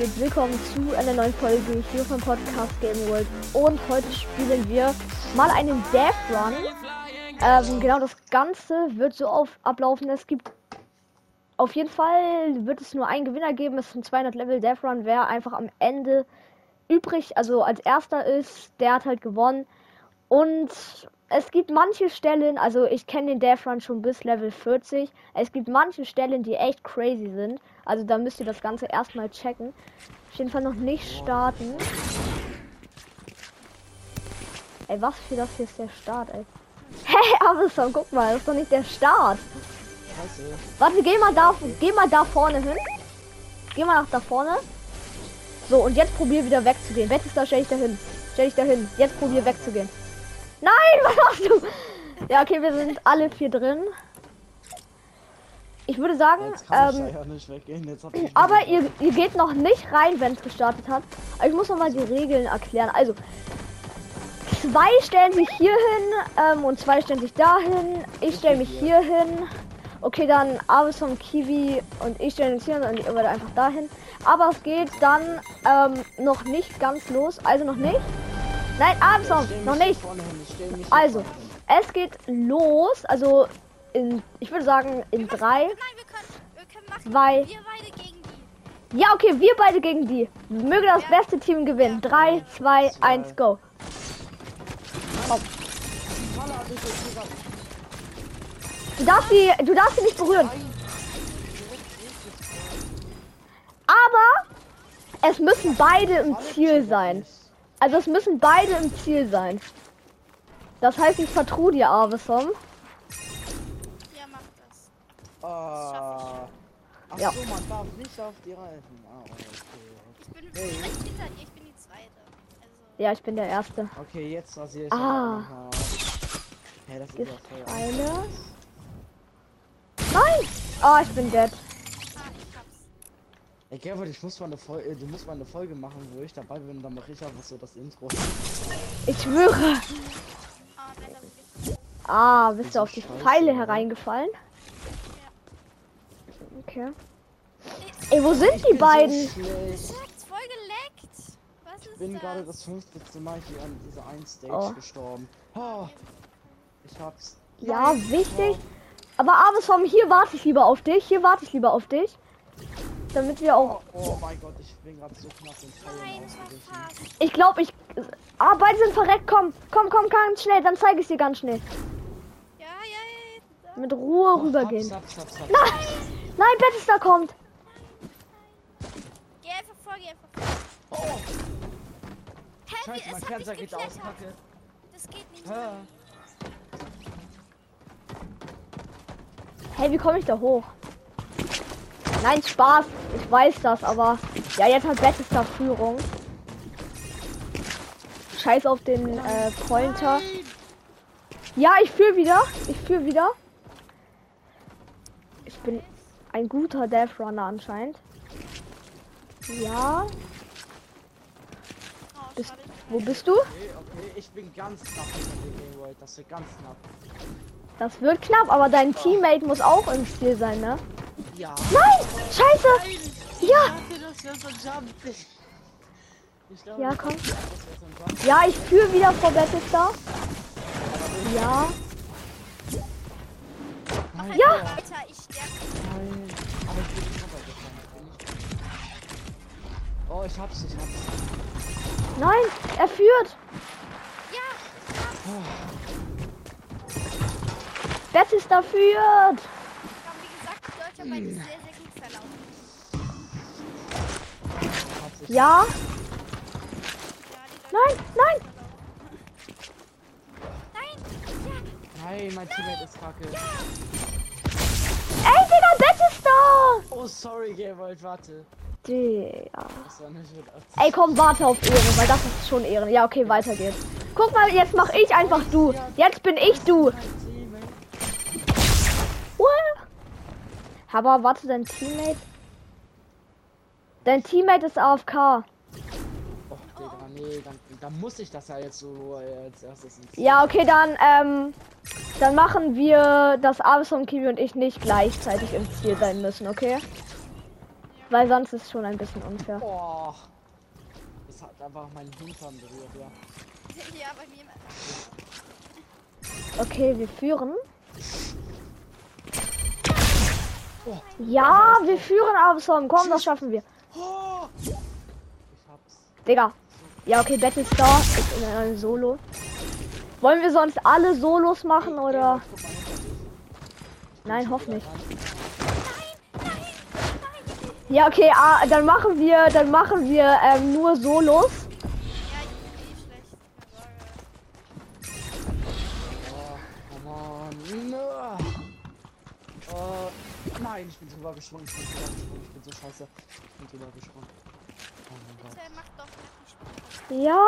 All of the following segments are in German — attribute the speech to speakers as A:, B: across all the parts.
A: geht? Willkommen zu einer neuen Folge hier vom Podcast Game World. Und heute spielen wir mal einen Death Run. Ähm, genau, das Ganze wird so auf, ablaufen. Es gibt auf jeden Fall wird es nur einen Gewinner geben. Es ist ein 200 Level Death Run. Wer einfach am Ende übrig, also als erster ist, der hat halt gewonnen. Und es gibt manche Stellen, also ich kenne den Death Run schon bis Level 40. Es gibt manche Stellen, die echt crazy sind. Also da müsst ihr das Ganze erstmal checken. Auf jeden Fall noch nicht starten. Ey, was für das hier ist der Start, ey. Hey, Amazon, guck mal, das ist doch nicht der Start.
B: Scheiße.
A: Warte, geh mal da, geh mal da vorne hin. Geh mal nach da vorne. So, und jetzt probier wieder wegzugehen. Wettest da, stell dich da hin. Stell dich da hin. Jetzt probier wegzugehen. Nein, was machst du? Ja, okay, wir sind alle vier drin. Ich würde sagen, ähm,
B: ich
A: aber ihr, ihr geht noch nicht rein, wenn es gestartet hat. Aber ich muss noch mal die Regeln erklären. Also, zwei stellen sich hier hin ähm, und zwei stellen sich dahin. Ich stelle mich hier hin. Okay, dann Avison, Kiwi und ich stellen uns hier hin und ihr werdet einfach dahin. Aber es geht dann ähm, noch nicht ganz los. Also noch nicht. Nein,
B: mich
A: noch nicht.
B: mich
A: Also, es geht los. Also, in, ich würde sagen, in drei.
C: Nein, wir können, wir können machen.
A: Zwei.
C: Wir beide gegen die.
A: Ja, okay, wir beide gegen die. Möge das beste Team gewinnen. 3, 2, 1, go.
B: Voller hat mich jetzt gesagt,
A: Du darfst sie, du darfst sie nicht berühren. Aber es müssen beide im Ziel sein. Also es müssen beide im Ziel sein. Das heißt, ich vertraue dir, Avesom.
B: Ah. Ach
A: Ja.
B: so, man darf nicht auf die Reifen. Ah, okay.
C: Ich bin
B: Hey.
C: direkt hinter dir, ich bin die zweite. Also,
A: Ja, ich bin der Erste.
B: Okay, jetzt rasiere ich
A: Ah.
B: nochmal. Hä, das ist ja.
A: Pfeile. Nein! Ah, ich bin dead.
C: ah, ich hab's.
B: Ey, Gerhard, ich muss mal eine Folge, du musst mal eine Folge machen, wo ich dabei bin, dann mache ich einfach so das Intro.
A: Ich schwöre.
C: Ah,
A: bist du auf die
B: Scheiße,
A: Pfeile
B: Mann.
A: hereingefallen? Okay. Ey, wo sind
B: Ich
A: die beiden?
B: So schlecht.
C: Sagt, voll geleckt. Was ist
B: Ich bin
C: das?
B: gerade das 50. Mal hier an dieser einen Stage
A: Oh.
B: gestorben. Oh, ich hab's.
A: Ja,
B: Nein.
A: wichtig. Aber Avesom, hier warte ich lieber auf dich. Hier warte ich lieber auf dich. Damit wir auch.
B: Oh, oh mein Gott, ich bin gerade so knapp
C: Nein, verpasst.
A: Ich glaube, ich. Ah, beide sind verreckt. Komm, komm, komm, ganz schnell. Dann zeige ich dir ganz schnell.
C: Ja, ja, ja.
A: Mit Ruhe rübergehen.
B: Haps, haps, haps, haps.
A: Nein! Nein, Battlestar kommt.
C: Geh einfach vor, geh einfach vor.
B: Oh,
C: Hä,
B: scheiße, mein Fernseher geht aus, kacke.
C: Das geht nicht.
B: Hä?
A: Hey, wie komme ich da hoch? Nein, Spaß. Ich weiß das, aber. Ja, jetzt hat Battlestar Führung. Scheiß auf den äh, Pointer. Ja, ich führe wieder. Ich führe wieder. Ein guter Death Runner anscheinend. Ja.
C: Oh,
A: Bist, wo bist du?
B: Okay, okay, ich bin ganz knapp hinter dem Game World. Das wird ganz knapp.
A: Das wird knapp, aber dein Teammate muss auch im Ziel sein, ne?
B: Ja.
A: Nein! Scheiße! Ja!
B: Okay, das wäre so ein Jump. Ich, ich glaube,
A: Ja,
B: das
A: komm. Ja, ich führe wieder vor Battlestar. Ja.
B: Nein,
A: Ja.
C: Alter, ich sterbe.
B: Nein. Aber ich bin nicht runtergefallen. Bin ich- Oh, hab's, ich hab's.
A: Nein, er führt.
C: Ja,
A: Battlestar führt.
C: ja, wie gesagt, die Deutscharbeit ist sehr, sehr gut verlaufen.
B: Ich hab's, ich
A: Ja.
C: Ja,
A: Nein, nein.
C: Nein,
B: Nein, mein Teammate ist kacke.
A: Ey, Digga, Battlestar.
B: Oh, sorry, Game World, warte.
A: Digga. Ey, komm, warte auf Ehre, weil das ist schon Ehre. Ja, okay, weiter geht's. Guck mal, jetzt mach ich einfach du. Jetzt bin ich du. Uah. Aber warte, dein Teammate. Dein Teammate ist AFK.
B: Oh, Digga, nee, dann, dann muss ich das ja jetzt so äh, als erstes
A: Ja, okay, dann, ähm, dann machen wir, dass Abyss und Kiwi und ich nicht gleichzeitig im Ziel sein müssen, okay? Weil sonst ist schon ein bisschen unfair.
B: Oh. Es hat einfach meinen Hintern berührt, ja.
C: Ja, bei mir.
A: Okay, wir führen.
B: Oh.
A: Ja, wir führen Absalom. Komm, das schaffen wir.
B: Oh. Ich hab's.
A: Digga. Ja, okay, Battlestar ist in einem Solo. Wollen wir sonst alle Solos machen oder? Nein, hoff nicht. Ja, okay, ah, dann machen wir, dann machen wir ähm, nur Solos.
C: Ja, ich bin eh schlecht. Keine Sorge.
B: Oh, come on. No. Nein, ich bin drüber gesprungen. Ich bin drüber gesprungen. Ich bin so scheiße. Ich bin drüber gesprungen. Oh mein Gott.
C: Doch Spaß.
A: Ja.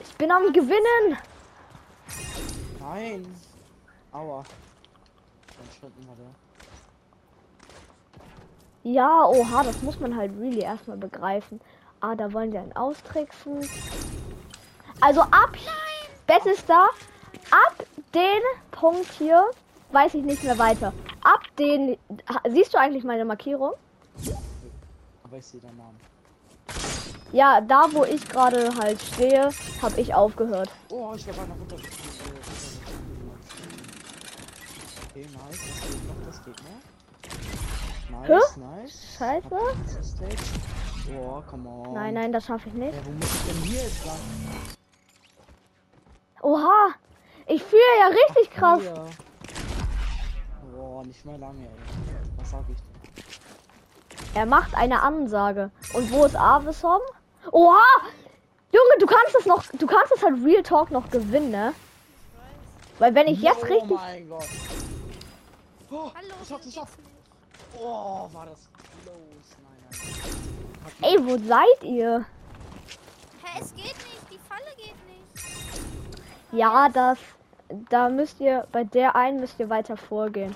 A: ich bin am Gewinnen.
B: Nein. Aua. Stand immer der.
A: Ja, oha, das muss man halt really erstmal begreifen. Ah, da wollen wir einen austricksen. Also ab Battlestar, ab den Punkt hier weiß ich nicht mehr weiter. Ab den siehst du eigentlich meine Markierung?
B: Aber ich sehe deinen Namen.
A: Ja, da wo ich gerade halt stehe, habe ich aufgehört.
B: Oh, ich wäre beinahe runtergefallen. Okay, nice. Das geht noch, das geht noch. Nice, nice.
A: Scheiße.
B: Oh, come on.
A: Nein, nein, das schaffe ich nicht.
B: Ja, wo muss ich denn hier jetzt lang?
A: Oha, ich fühle ja richtig krass.
B: Hier. Boah, nicht mehr lange, ey. Was sag ich?
A: Er macht eine Ansage. Und wo ist Avesom? Oha! Junge, du kannst es noch, du kannst es halt Real Talk noch gewinnen, ne? Weil wenn ich jetzt
B: oh
A: richtig,
B: mein Gott. Oh,
C: Hallo,
B: hab's,
C: nicht.
B: Oh, war das close. Nein, nein.
A: Ey, wo seid ihr?
C: Hä, es geht nicht. Die Falle geht nicht.
A: Ja, das, da müsst ihr, bei der einen müsst ihr weiter vorgehen.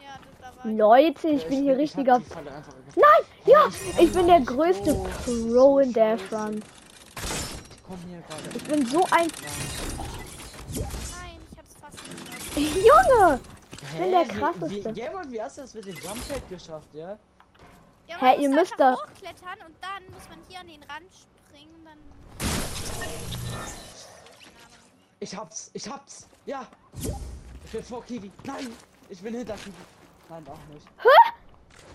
C: Ja, das da war.
A: Leute, ich
B: Ja,
A: bin hier
B: ich
A: richtiger, nein, ja,
B: ich
A: ich bin der größte
B: so-
A: Pro in Death
B: scheiße.
A: Run.
B: Ich komm hier gerade.
A: Ich bin so ein,
C: Nein, ich hab's fast nicht. geschafft.
A: Junge!
B: Ich
A: bin der krasseste.
B: Wie, Gamer, wie hast du das mit dem Jump Pad geschafft, ja?
C: Ja,
A: Hä,
C: man
A: ihr
C: muss
A: müsst da-
C: hochklettern und dann muss man hier an den Rand springen. Dann.
B: Ich hab's, ich hab's. Ja. Ich bin vor Kiwi. Nein, ich bin hinter Kiwi. Nein, auch nicht.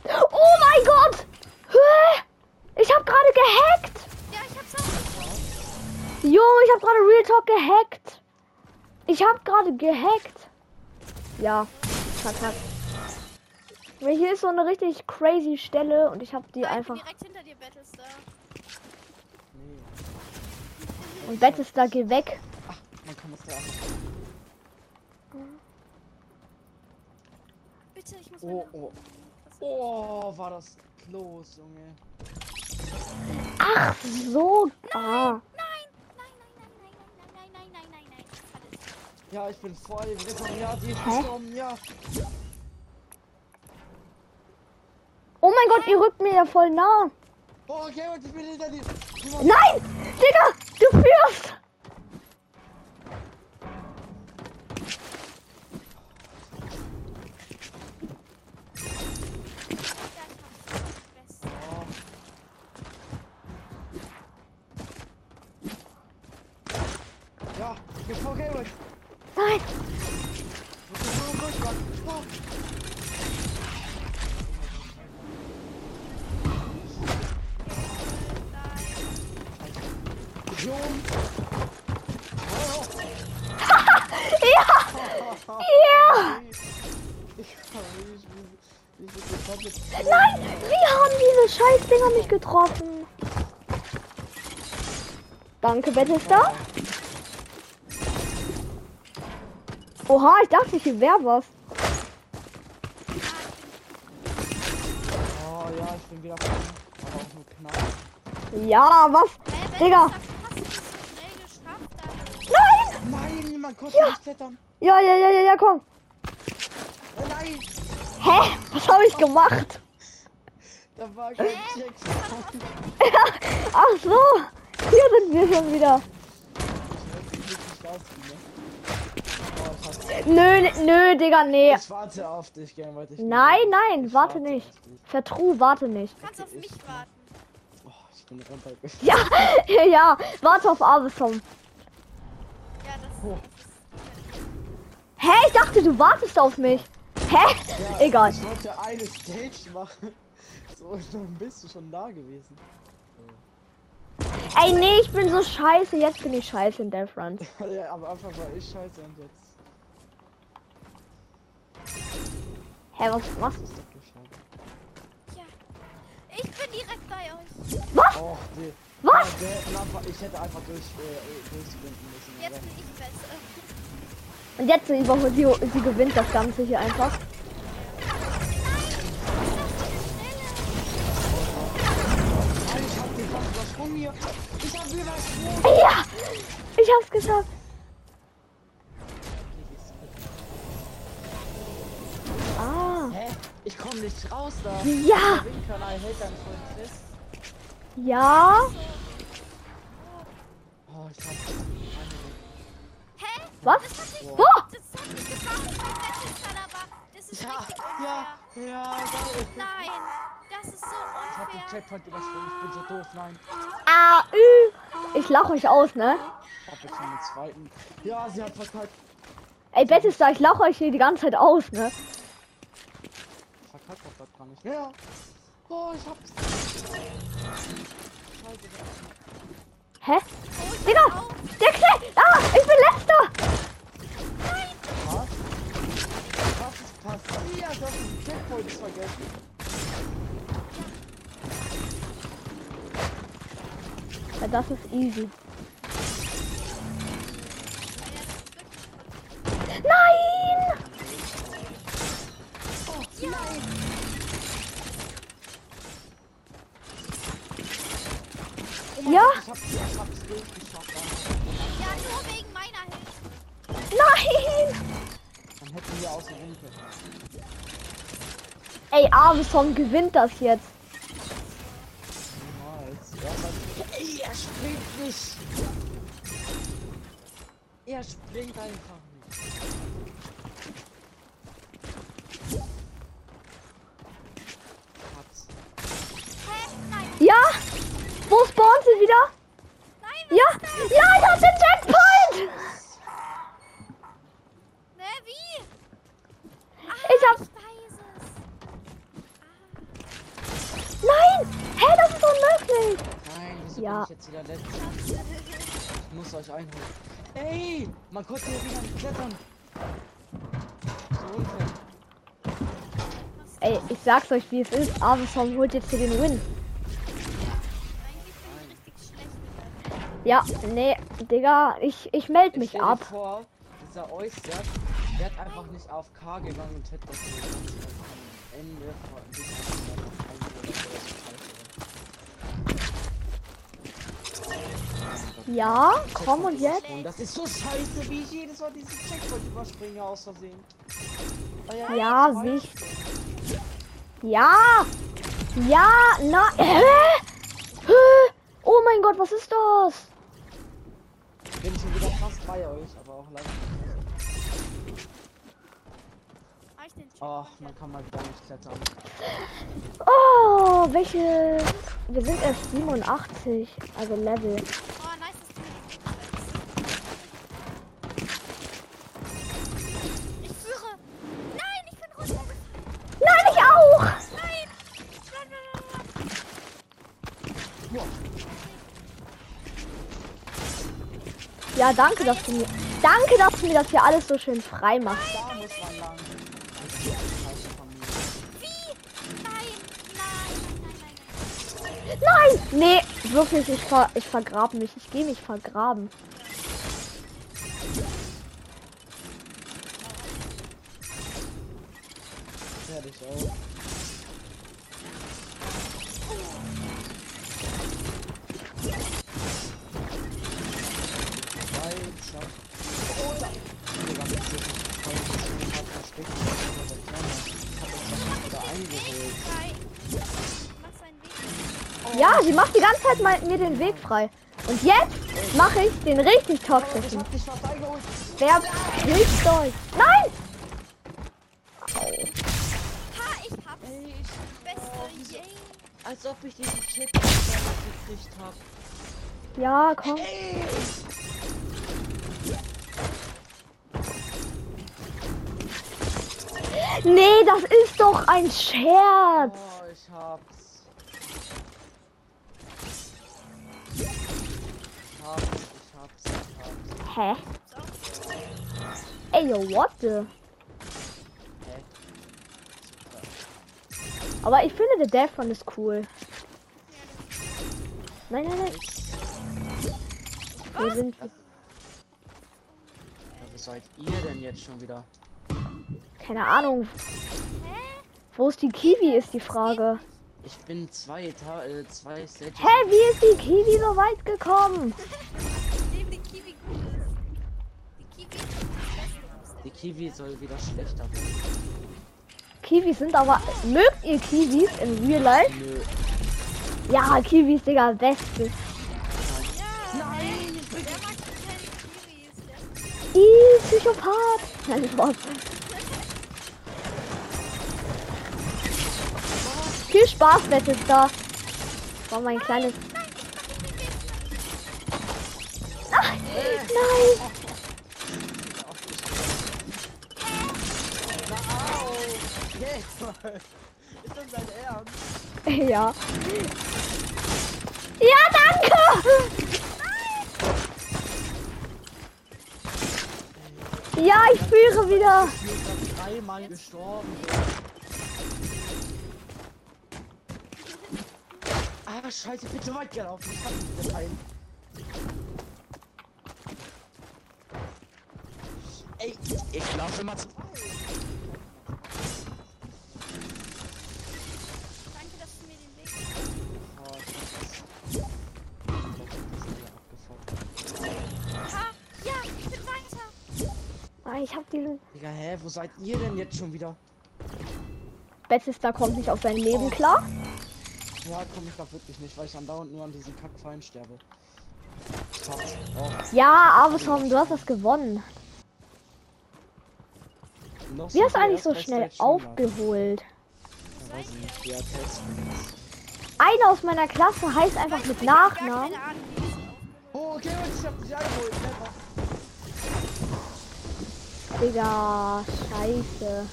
A: Oh mein Gott! Hä? Ich habe gerade gehackt!
C: Ja, ich hab's auch.
A: Junge, ich habe gerade Real Talk gehackt. Ich habe gerade gehackt. Ja, verkackt. Weil Hier ist so eine richtig crazy Stelle und ich habe die
C: Nein, ich
A: einfach.
C: bin direkt hinter dir, Battlestar.
B: Nee.
A: Und Battlestar, geh weg.
B: Ach, man kann das da einfach.
C: Bitte, ich muss
B: Oh, oh. Oh, war das close, Junge.
A: Ach so. Ah.
C: Nein, nein,
B: Ja, ich bin dem Ritter. Ja, die ist gestorben, ja.
A: Oh mein Gott, ihr rückt mir ja voll nah.
B: Oh, okay, und ich bin hinter dir.
A: Nein! Digga, du führst!
C: Ja, ich
B: bin Gamer.
A: Nein! ja! Ja! Nein! Wie haben diese Scheißdinger mich getroffen? Danke, Battlestar. Oha, ich dachte, hier wäre was.
B: Oh ja, ich bin wieder vorne. Aber auch nur knapp.
A: Ja, was?
C: Hä,
A: Digga. Nein!
B: Nein, man konnte nicht klettern.
A: Ja, ja, ja, ja, ja, komm.
B: Oh nein,
A: Hä? Was habe ich gemacht?
B: da war kein Checkpoint.
A: Ach so. Hier sind wir schon wieder.
B: Ich weiß ich das ne? Oh, ich hab's.
A: Nö, nö, Digga, nee.
B: Ich warte auf dich, Game, weil ich
A: Nein, nein,
B: Ich
A: warte nicht.
B: auf dich.
A: Vertru, warte nicht.
C: Du kannst auf mich warten.
B: Oh, ich bin runtergefallen.
A: Ja, ja, warte auf Avesom.
C: Ja, das,
B: Oh.
A: Hä, ich dachte, du wartest auf mich. Hä?
B: Ja,
A: Egal.
B: Ich wollte eine Stage machen. So, dann bist du schon da gewesen.
A: Ey, nee, ich bin so scheiße. Jetzt bin ich scheiße in Death Run.
B: ja, am Anfang war ich scheiße und jetzt
A: Hä, was machst
B: ist.
C: Ja. Ich bin direkt bei euch.
A: Was?
B: Och, die,
A: Was?
B: Der, einfach- ich hätte einfach durch, äh, durchsprinten müssen.
C: Jetzt bin ich besser.
A: Und jetzt sie, sie, sie gewinnt das Ganze hier einfach.
B: Nein, ich hab den fast übersprungen hier. Ich hab übersprungen.
A: Ja, ich hab's geschafft.
B: Ich komm nicht raus da.
A: ja, ja.
B: Oh, ich hab.
C: Hä?
A: Was?
C: Ist
B: Ja, ja,
C: unfair.
B: ja.
C: Nein, das ist so
B: Ich hab den
C: unfair.
B: Checkpoint übersprungen. Ich bin so doof. Nein.
A: ah, ü. Ich lach euch aus, ne?
B: Hab jetzt schon den zweiten. Ja, sie hat verkackt.
A: Ey, Battlestar, ich lach euch hier die ganze Zeit aus, ne?
B: Gar nicht. Ja. Oh, ich hab's.
A: Hä? Digga, der Kle Ah, ich bin letzter.
B: Was? Was ist passiert? Du hast den Checkpoint vergessen.
A: Ja, das ist easy. Armstrong gewinnt das jetzt.
C: Nein,
B: wieso
A: Ja.
B: bin ich jetzt wieder letzter? Ich muss euch einholen. Ey, man konnte hier wieder nicht klettern. So unfair.
A: Ey, ich sag's euch, wie es ist. Armstrong holt jetzt hier den Win. Ja, nee, Digga, ich, ich melde mich ab.
B: vor, dieser Oyster, der hat einfach nicht auf K gegangen und hätte das Ende von diesem einfach eingeholt.
A: Ja, komm und jetzt.
B: Das ist so scheiße, wie ich jedes Mal diesen Checkpoint überspringe aus Versehen. Oh
A: Ja,
B: ich weiß.
A: sicht. Ja! Ja, na. Hä? Hä? Oh mein Gott, was ist das?
B: Bin schon wieder fast bei euch, aber auch leider
C: Check?
B: Ach, man kann mal wieder nicht klettern.
A: Oh, welche. Wir sind erst 87, also Level. Ja, danke, dass du mir. Danke, dass du mir das hier alles so schön frei machst.
C: Nein!
A: Nee, wirklich, ich, ver ich vergrab mich. Ich gehe mich vergraben. Ja, sie macht die ganze Zeit mal mir den Weg frei. Und jetzt mache ich den richtig
B: Ich
A: toxischen. Wer hilft euch? Nein!
C: Ha, ich hab's.
B: Ich,
C: Yay.
B: als ob ich diesen Chip gekriegt hab.
A: Ja, komm.
B: Ey!
A: Nee, das ist doch ein Scherz.
B: Oh,
A: Hä? Ey, yo, what the?
B: Hä?
A: Aber ich finde, der Death Run ist cool. Nein, nein, nein. Wir sind.
B: Wo seid ihr denn jetzt schon wieder?
A: Keine Ahnung.
C: Hä?
A: Wo ist die Kiwi, ist die Frage.
B: Ich bin zwei Eta äh, zwei Stages.
A: Hä, wie ist die Kiwi so weit gekommen?
C: Neben die Kiwi gut ist. Die Kiwi ist das Beste.
B: Die Kiwi soll wieder schlechter werden.
A: Kiwis sind aber. Mögt ihr Kiwis in Real Life?
B: Nö.
A: Ja, Kiwis, Digga, beste.
C: Nein, ich
A: Ih, Psychopath. Nein, Spaß. Viel Spaß, Battlestar. War mein kleines. Ach, nein. Ja. Ja, danke. Ja, ich führe wieder.
B: Ich bin dreimal gestorben. Ah, scheiße, bitte weit gelaufen. Ich hab nicht das ein. Ey, ich laufe immer zu.
C: Danke,
A: Ah, ich hab diesen.
B: Digga, hä, wo seid ihr denn jetzt schon wieder?
A: Battlestar kommt nicht auf sein Leben klar.
B: Ja, komm ich da wirklich nicht, weil ich andauernd nur an diesen Kackfallen sterbe. Oh,
A: Ja, aber Tom, du hast das gewonnen.
B: noch
A: Wie hast du eigentlich so schnell
B: Stage 100.
A: aufgeholt?
B: Ja, er.
A: Einer aus meiner Klasse heißt einfach mit Nachnamen.
B: Oh, okay, ich hab dich eingeholt.
A: Digga, scheiße.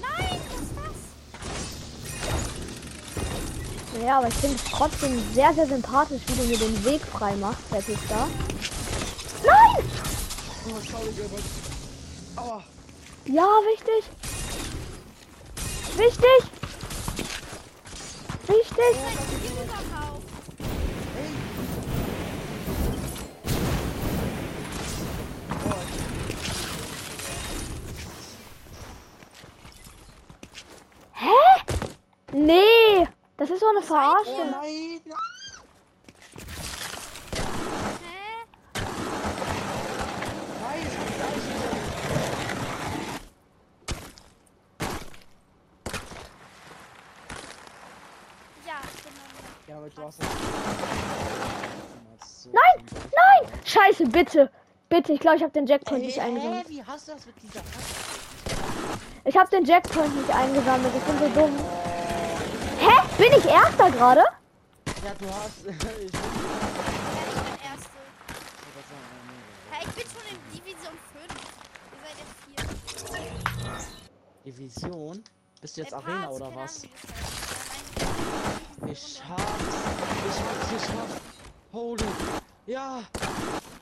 C: Nein, was ist das?
A: Ja, aber ich finde es trotzdem sehr, sehr sympathisch, wie du mir den Weg frei machst, Battlestar. Nein!
B: Oh, sorry. Aua.
A: Ja, wichtig. Wichtig. Wichtig.
C: Was ist überhaupt?
A: Hä? Nee. Das ist so eine
B: Oh
A: Verarsche.
B: nein.
C: Hä?
B: Nein, ich hab gleich wieder.
C: Ja, genau.
B: Ja, aber du hast das.
A: Nein, nein. Scheiße, bitte. Bitte, ich glaube, ich habe den Jackpoint
B: Hey,
A: nicht eingesammelt.
B: wie hast du das mit dieser Kacke?
A: Ich habe den Jackpoint nicht eingesammelt. Ich bin so dumm. Bin ich Erster gerade?
B: Ja, du hast. ich bin.
C: Ja, ich bin Erste. Hä, ich bin schon in Division 5. Ihr seid jetzt vier.
B: Division? Bist du jetzt Arena
C: Parts,
B: oder was?
C: Heißt. Nein,
B: Ich hab's. Ich hab's geschafft. Holy. Ja.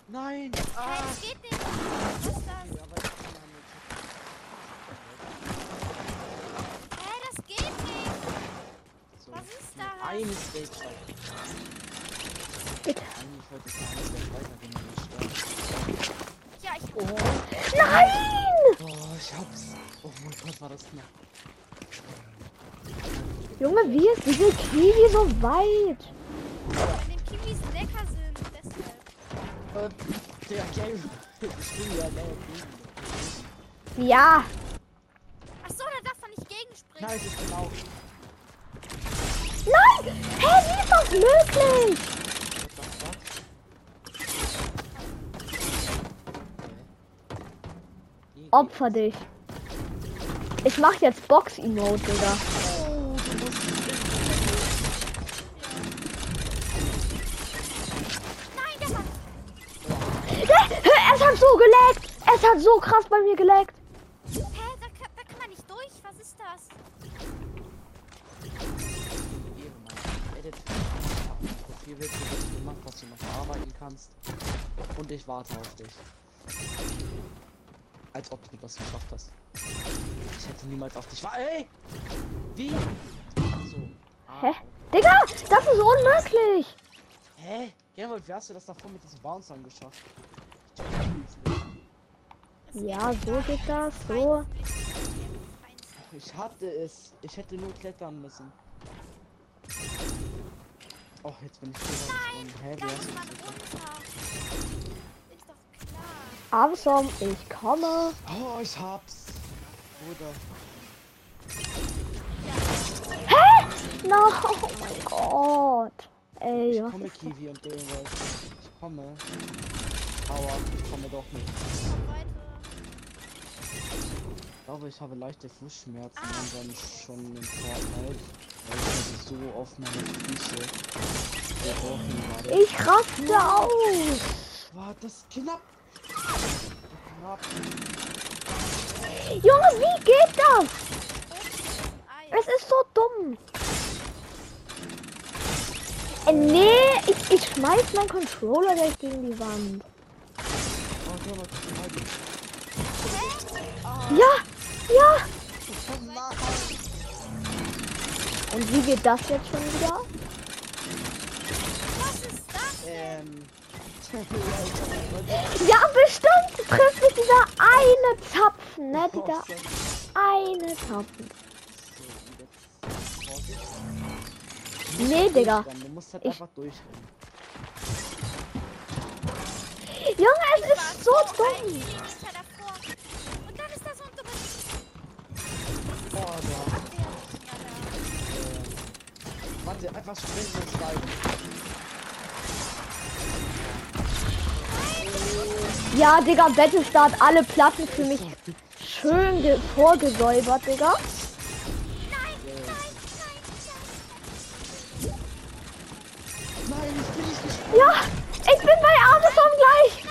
B: Nein. Ah.
C: das geht nicht. Was ist das?
B: Weiter gehen, wenn ich sterbe.
C: Ja, ich
B: Oh,
A: Nein!
B: oh, ich hab's. Oh mein Gott, war das knapp.
A: Junge, wie ist diese Kiwi so weit?
C: Weil den Kiwis lecker sind. Deshalb.
B: Und der Game. Ich bin ja laut.
A: Ja.
C: Achso, da darf man nicht gegenspringen.
B: Nein, ich bin auch.
A: Nein! Hä, wie ist das möglich? Opfer dich. Ich mach jetzt Box-Emote, Digga. Es hat so geleckt! Es hat so krass bei mir geleckt!
B: Ich warte auf dich. Als ob du das geschafft hast. Ich hätte niemals auf dich wa- Ey! Wie? So. Ah,
A: Hä? Digga, das ist unmöglich.
B: Hä? Gerald, wie hast du das davor mit diesem Bouncern geschafft?
A: Ja, so geht das. So.
B: Ich hatte es. Ich hätte nur klettern müssen. Oh, jetzt bin ich wieder Hä, wie hast du das
A: Awesome, ich komme.
B: Oh, ich hab's. Bruder.
A: No, oh mein Gott. Ey,
B: Ich
A: was
B: komme, Kiwi und Gerald. Ich komme. Aua, ich komme doch nicht.
C: Weiter.
B: Ich glaube, ich habe leichte Fußschmerzen langsam schon in Fortnite. Weil ich so auf meine Füße gebrochen gerade.
A: Ich raste aus.
B: War das knapp?
A: Junge, wie geht das? Es ist so dumm. Äh, nee, ich, ich schmeiß meinen Controller gleich gegen die Wand. Ja, ja. Und wie geht das jetzt schon wieder?
C: Was ist das?
B: Ähm.
A: Ja, bestimmt trifft mich dieser eine Zapfen, ne? Dieser eine Zapfen. Nee, Digga.
B: Du musst halt einfach durchrennen.
A: Junge, es ist so dumm.
C: Millimeter davor. Und dann ist Ja,
A: Digga, Battlestar hat alle Platten für mich schön ge- vorgesäubert, Digga.
C: Nein, nein, nein,
B: Nein, ich bin nicht gesprungen.
A: Ja, ich bin bei Amazon gleich.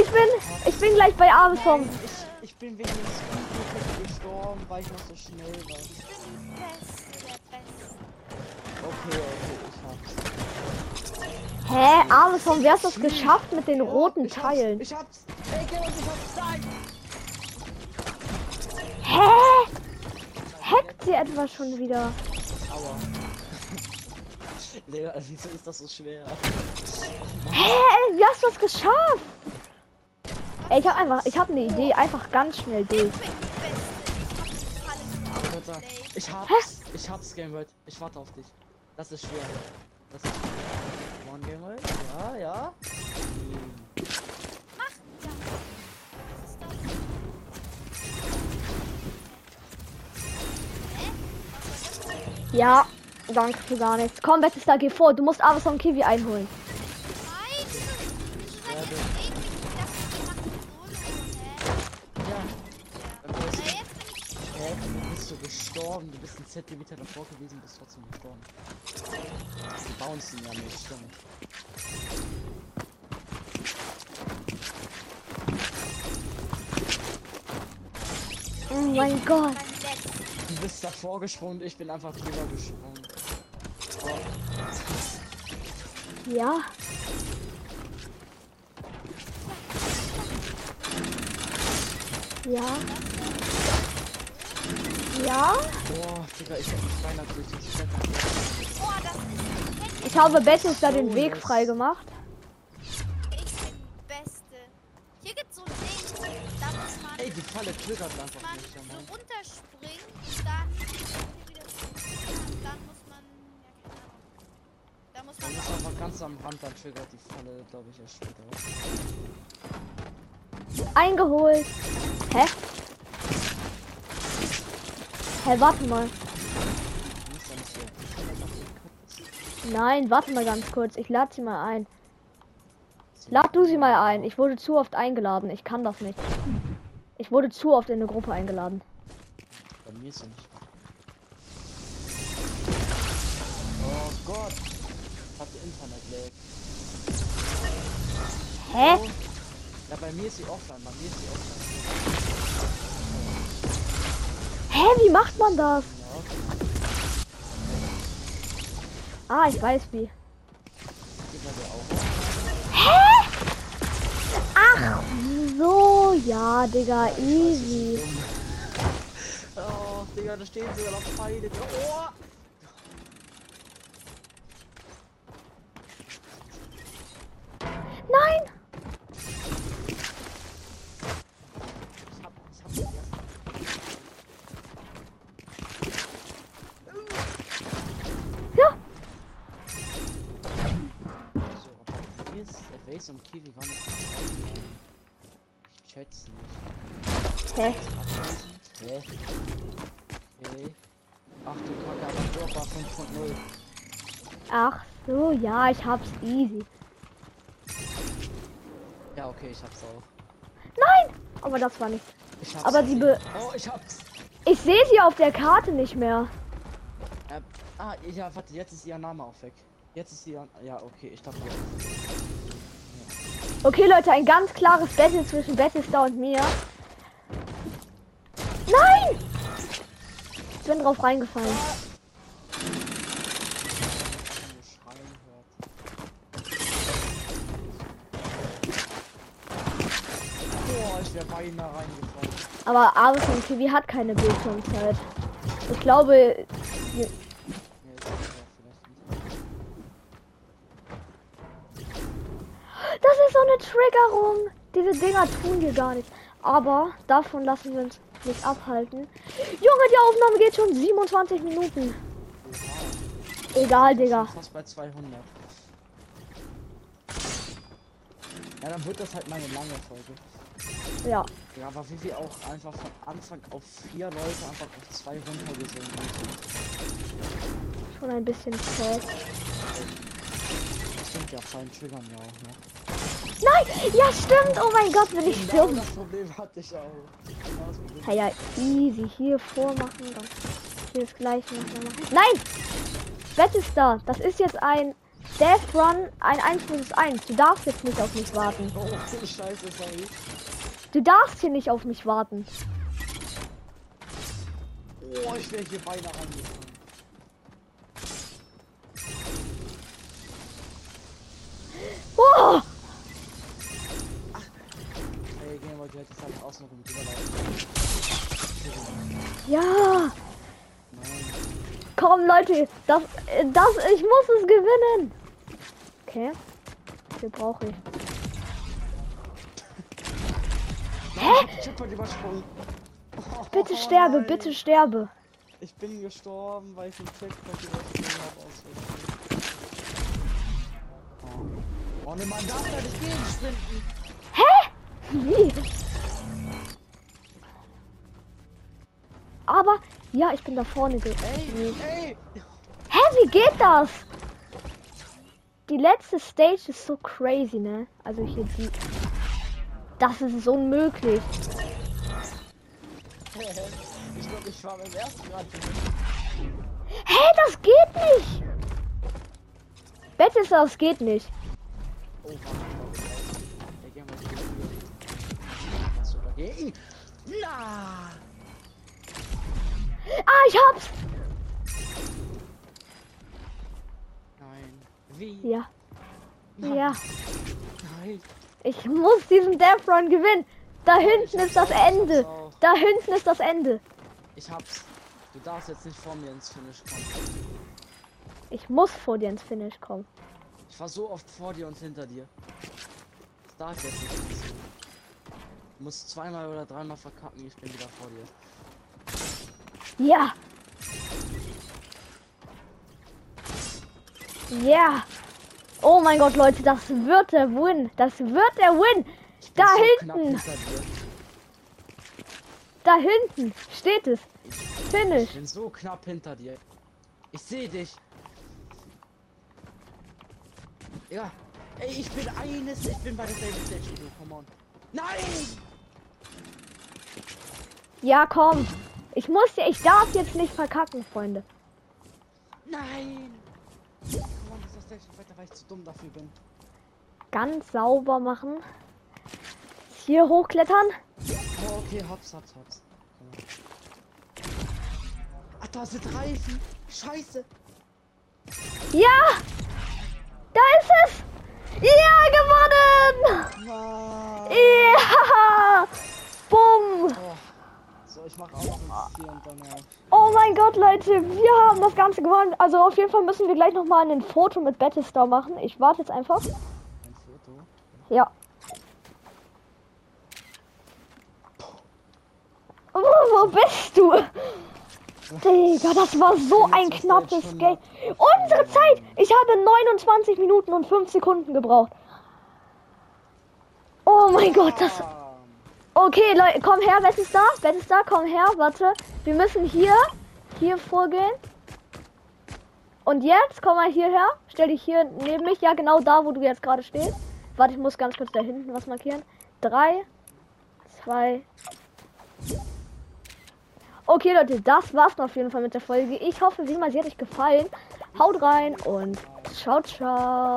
A: Ich bin, ich bin gleich bei Amazon.
B: Ich, ich bin wegen dem Speed gestorben, weil ich noch so schnell war. Okay, okay, ich hab's.
A: Hä, Amazon, wer hat das geschafft mit den roten
B: ich
A: Teilen?
B: Hab's, ich hab's. Gerald, ich hab's. Nein.
A: Hä? Hackt sie etwa schon wieder?
B: Aua. Digga, wieso ist das so schwer?
A: Hä, wie hast du das geschafft? Ey, ich hab einfach, ich hab eine Idee, einfach ganz schnell durch.
C: Ich
B: hab's. Ich hab's, Gameboy. Ich warte auf dich. Das ist schwer. Das ist schwer. One Gameboy? Ja, ja.
C: Ja. Ist?
A: Ja, danke für gar nichts. Komm, Battlestar, geh vor. Du musst Amazon Kiwi einholen.
B: Gestorben. Du bist ein Zentimeter davor gewesen, bist trotzdem gestorben. Die bouncen ja nicht, stimmt.
A: Oh mein Gott.
B: Du bist davor gesprungen, ich bin einfach drüber gesprungen. Oh,
A: Ja. Ja. Ja.
B: boah, Digga, ich hab mich beinahe durch die.
C: Oh, ist.
A: Ich habe Battlestar den
B: So,
A: Weg frei gemacht.
C: Ich bin die Beste. Hier gibt's so ein Ding, da muss man,
B: Ey, die Falle triggert einfach nicht,
C: und dann wieder und dann muss man, ja keine Ahnung. Da muss
B: Man
C: man
B: ist einfach ganz am Rand, dann triggert die Falle, glaube ich, erst später.
A: Eingeholt. Hä? Hä, warte mal. Nein, warte mal ganz kurz. Ich lade sie mal ein. Lad du sie mal ein. Ich wurde zu oft eingeladen. Ich kann das nicht. Ich wurde zu oft in eine Gruppe eingeladen.
B: Bei mir ist sie nicht. Oh Gott. Ich hatte Internet lag.
A: Hä?
B: Oh. Ja, bei mir ist sie offline. Bei mir ist sie offline.
A: Hä, wie macht man das?
B: Ja.
A: Ah, ich weiß wie. Hä? Ach so, ja, Digga, easy.
B: Digga, da stehen sogar noch Pfeile. Oh!
A: Nein!
B: So,
A: ja, ich hab's easy.
B: Ja, okay, ich hab's auch.
A: Nein! Aber das war nicht.
B: Ich hab's
A: Aber
B: jeden-
A: Be
B: Oh, ich hab's.
A: Ich sehe sie auf der Karte nicht mehr.
B: Äh, ah, ja, warte, jetzt ist ihr Name auch weg. Jetzt ist ihr. Ja, okay, ich dachte.
A: Okay, Leute, ein ganz klares Battle zwischen Battlestar und mir. Nein! Ich bin drauf reingefallen.
B: Nur Schreien hört. Boah, ich wäre beinahe reingefallen.
A: Aber Arison TV hat keine Bildschirmzeit. Ich glaube, das ist so eine Triggerung. Diese Dinger tun dir gar nichts. Aber davon lassen wir uns nicht abhalten. Junge, die Aufnahme geht schon 27 Minuten. Egal,
B: bin
A: Digga.
B: Fast bei 200. Ja, dann wird das halt meine lange Folge.
A: Ja.
B: Ja, aber wie wir auch einfach von Anfang auf vier Leute einfach auf zwei runtergesenkt sind.
A: Schon ein bisschen sad.
B: Das stimmt ja, Fallen triggern ja auch, ne?
A: Nein! Ja, stimmt! Oh mein Gott, wenn ich
B: Genau
A: stirb.
B: das Problem hatte ich auch.
A: Ja, ja, easy. Hier vormachen, dann hier das gleiche nochmal machen. Nein! Battlestar, das ist jetzt ein Death Run, ein 1 vs 1. Du darfst jetzt nicht auf mich warten.
B: Oh, scheiße, sorry.
A: Du darfst hier nicht auf mich warten.
B: Oh, ich wäre hier beinahe reingefallen.
A: Oh!
B: Ey, gehen wir direkt halt außen rum.
A: Ja!
B: Nein.
A: Komm, Leute, das, das, ich muss es gewinnen. Okay. Hier brauche ich.
B: Hä? Ich hab halt übersprungen. Oh,
A: Bitte sterbe,
B: nein.
A: bitte sterbe.
B: Ich bin gestorben, weil ich den Checkpoint übersprungen habe aus Versehen. Oh. oh ne, man darf da nicht gegensprinten.
A: Wie? Aber, ja, ich bin da vorne.
B: Ey, ey.
A: Hä, wie geht das? Die letzte Stage ist so crazy, ne? Also hier die. Das ist unmöglich.
B: Ich glaube, ich war beim ersten Grad.
A: Hä, das geht nicht! Battlestar, das geht nicht.
B: Oh, warte, warte, warte. Ey, gehen wir hier. Was soll dagegen? Na!
A: Ah, ich hab's!
B: Nein. Wie?
A: Ja.
B: Nein.
A: Ja.
B: Nein.
A: Ich muss diesen Death Run gewinnen. Da hinten ist das Ende. Da hinten ist das Ende.
B: Ich hab's. Du darfst jetzt nicht vor mir ins Finish kommen.
A: Ich muss vor dir ins Finish kommen.
B: Ich war so oft vor dir und hinter dir. Das darf jetzt nicht passieren. Du musst zweimal oder dreimal verkacken, ich bin wieder vor dir.
A: Ja. Ja. Oh mein Gott, Leute, das wird der Win. Das wird der Win. Da
B: so
A: hinten.
B: knapp.
A: Da hinten steht es. Finish.
B: Ich bin so knapp hinter dir. Ich sehe dich. Ja. Ey, ich bin eines, ich bin bei der Stage come on. Nein!
A: Ja, komm. Ich muss ja, ich darf jetzt nicht verkacken, Freunde.
B: Nein! Stage weiter, weil ich zu dumm dafür bin.
A: Ganz sauber machen. Hier hochklettern.
B: Oh, okay, hops, hops, hops. On. Ach, da sind Reifen. Scheiße.
A: Ja! Da ist es! Ja, gewonnen!
B: Wow. Ich mach auch noch ein hier und dann.
A: Oh mein Gott, Leute, wir haben das Ganze gewonnen. Also auf jeden Fall müssen wir gleich nochmal ein Foto mit Battlestar machen. Ich warte jetzt einfach.
B: ein Foto.
A: Ja. Oh, wo bist du? Digga, das war so ein knappes Game. Unsere Zeit! Ich habe 29 Minuten und 5 Sekunden gebraucht. Oh mein Gott, das. Okay, Leute, komm her, wer ist da? Wer ist da? Komm her, warte. Wir müssen hier, hier vorgehen. Und jetzt, komm mal hierher. Stell dich hier neben mich. Ja, genau da, wo du jetzt gerade stehst. Warte, ich muss ganz kurz da hinten was markieren. Drei, zwei. Okay, Leute, das war's auf jeden Fall mit der Folge. Ich hoffe, wie immer, sie hat euch gefallen. Haut rein und ciao, ciao.